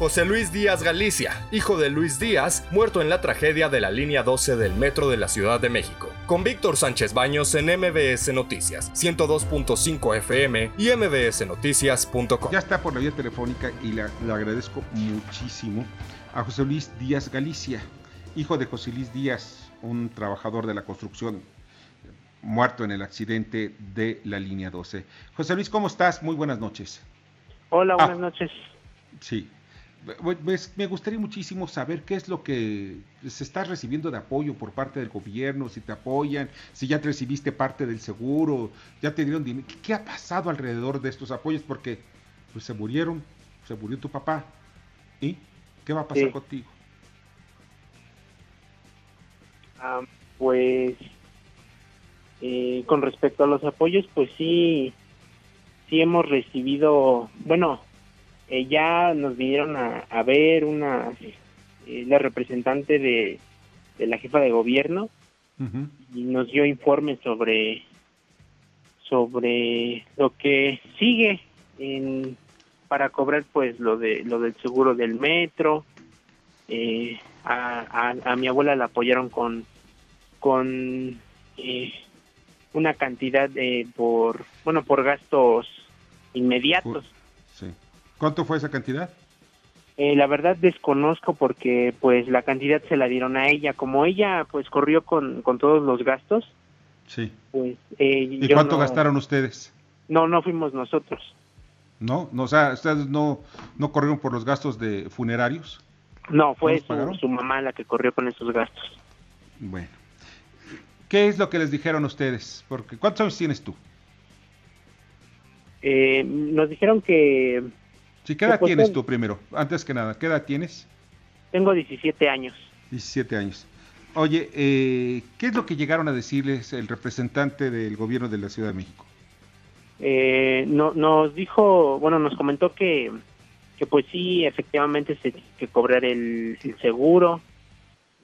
José Luis Díaz Galicia, hijo de Luis Díaz, muerto en la tragedia de la línea 12 del metro de la Ciudad de México. Con Víctor Sánchez Baños en MBS Noticias, 102.5 FM y mbsnoticias.com. Ya está por la vía telefónica y le, le agradezco muchísimo a José Luis Díaz Galicia, hijo de José Luis Díaz, un trabajador de la construcción muerto en el accidente de la línea 12. José Luis, ¿cómo estás? Muy buenas noches. Hola, buenas ah, noches. Sí. Pues, me gustaría muchísimo saber qué es lo que se está recibiendo de apoyo por parte del gobierno, si te apoyan, si ya te recibiste parte del seguro, ya te dieron dinero. ¿Qué ha pasado alrededor de estos apoyos? Porque pues se murieron, se murió tu papá. ¿Y qué va a pasar contigo? Ah, pues eh, con respecto a los apoyos, pues sí, sí hemos recibido, bueno, eh, ya nos vinieron a, ver una, eh, la representante de, la jefa de gobierno y nos dio informes sobre, sobre lo que sigue en, para cobrar pues lo de lo del seguro del metro. a, a, mi abuela la apoyaron con con una cantidad de por bueno por gastos inmediatos. Sí. ¿Cuánto fue esa cantidad? Eh, la verdad desconozco porque pues la cantidad se la dieron a ella. Como ella pues corrió con, con todos los gastos. Sí. Pues, eh, ¿Y cuánto gastaron ustedes? No, no fuimos nosotros. ¿No? no o sea, ¿ustedes no, no corrieron por los gastos de funerarios? No, fue su, su mamá la que corrió con esos gastos. Bueno. ¿Qué es lo que les dijeron ustedes? Porque ¿Cuántos años tienes tú? Eh, nos dijeron que... Sí, ¿qué edad tienes tú primero? Antes que nada, ¿qué edad tienes? Tengo 17 años. 17 años. Oye, eh, ¿qué es lo que llegaron a decirles el representante del gobierno de la Ciudad de México? Eh, no, nos dijo, bueno, nos comentó que, que pues sí, efectivamente se tiene que cobrar el, el seguro,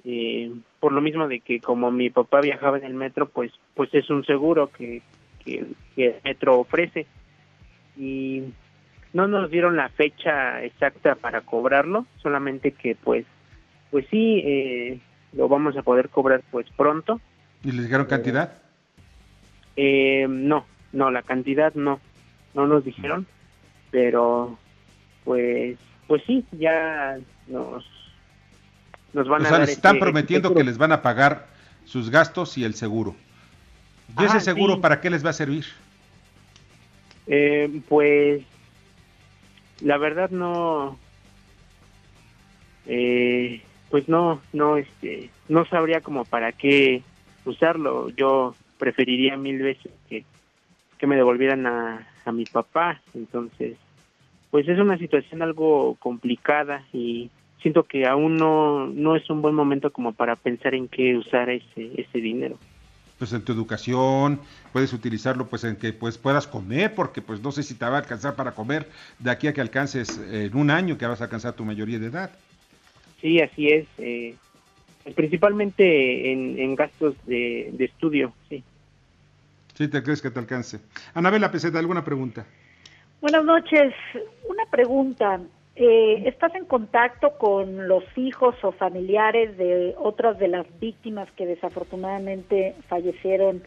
eh, por lo mismo de que como mi papá viajaba en el metro, pues pues es un seguro que, que, el metro ofrece y no nos dieron la fecha exacta para cobrarlo, solamente que pues pues sí eh, lo vamos a poder cobrar pues pronto. ¿Y les dijeron cantidad? Eh, no, no, la cantidad no, no nos dijeron, pero pues pues sí, ya nos nos van o sea, les están prometiendo que les van a pagar sus gastos y el seguro. ¿Y ese seguro para qué les va a servir? Eh, pues la verdad no, eh, pues no, no, este, no sabría como para qué usarlo. Yo preferiría mil veces que, que me devolvieran a, a mi papá. Entonces, pues es una situación algo complicada y siento que aún no, no es un buen momento como para pensar en qué usar ese, ese dinero. Pues en tu educación, puedes utilizarlo pues en que pues puedas comer, porque pues no sé si te va a alcanzar para comer de aquí a que alcances en un año que vas a alcanzar tu mayoría de edad. Sí, así es. Eh, principalmente en, gastos de, de, estudio, sí. Sí, te crees que te alcance. Anabela Peseta, ¿alguna pregunta? Buenas noches. Una pregunta. Eh, ¿Estás en contacto con los hijos o familiares de otras de las víctimas que desafortunadamente fallecieron,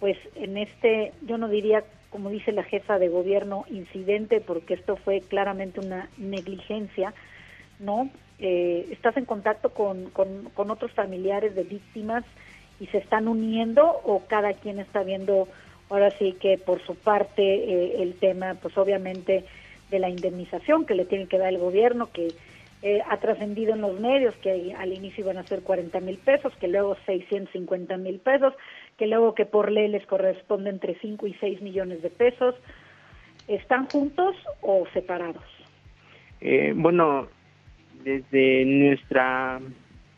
pues en este, yo no diría, como dice la jefa de gobierno, incidente, porque esto fue claramente una negligencia, ¿no? Eh, ¿Estás en contacto con, con, otros familiares de víctimas y se están uniendo o cada quien está viendo ahora sí que por su parte eh, el tema, pues obviamente de la indemnización que le tiene que dar el gobierno, que eh, ha trascendido en los medios que al inicio iban a ser 40 mil pesos, que luego 650 mil pesos, que luego que por ley les corresponde entre 5 y 6 millones de pesos. ¿Están juntos o separados? Eh, bueno, desde nuestra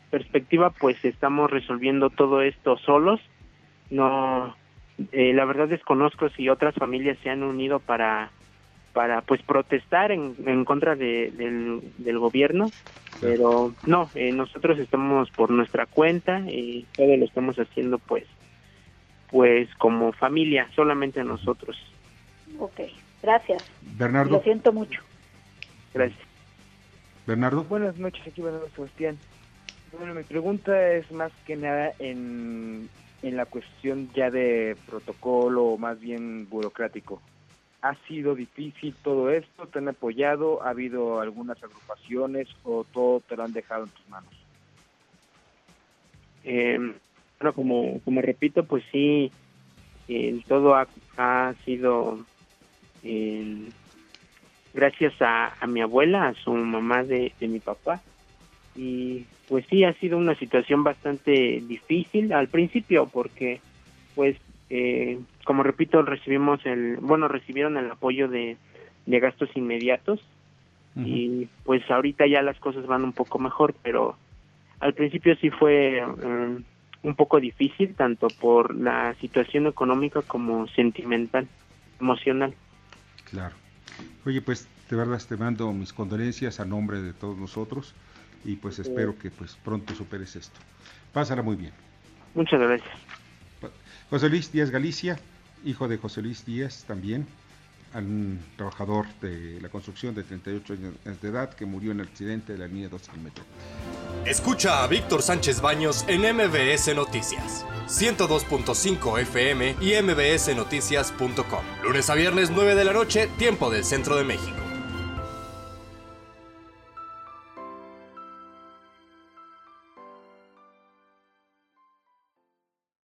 perspectiva, pues estamos resolviendo todo esto solos. No, eh, la verdad desconozco si otras familias se han unido para para pues protestar en, en contra de, del, gobierno pero no eh, nosotros estamos por nuestra cuenta y todo lo estamos haciendo pues pues como familia solamente nosotros ok gracias Bernardo lo siento mucho gracias Bernardo. Buenas noches, aquí Bernardo Sebastián. Bueno, mi pregunta es más que nada en, en la cuestión ya de protocolo, o más bien burocrático. ¿Ha sido difícil todo esto? ¿Te han apoyado? ¿Ha habido algunas agrupaciones o todo te lo han dejado en tus manos? Eh, bueno, como, como repito, pues sí, todo ha, ha sido eh, gracias a, a, mi abuela, a su mamá de, de mi papá. Y pues sí, ha sido una situación bastante difícil al principio porque pues eh, como repito recibimos el bueno recibieron el apoyo de, de gastos inmediatos uh -huh. y pues ahorita ya las cosas van un poco mejor pero al principio sí fue um, un poco difícil tanto por la situación económica como sentimental emocional claro oye pues de verdad te mando mis condolencias a nombre de todos nosotros y pues espero que pues pronto superes esto. Pásala muy bien. Muchas gracias. José Luis Díaz Galicia, hijo de José Luis Díaz también, un trabajador de la construcción de 38 años de edad que murió en el accidente de la línea 12 del. Escucha a Víctor Sánchez Baños en MBS Noticias, 102.5 FM y mbsnoticias.com. Lunes a viernes 9 de la noche, tiempo del centro de México.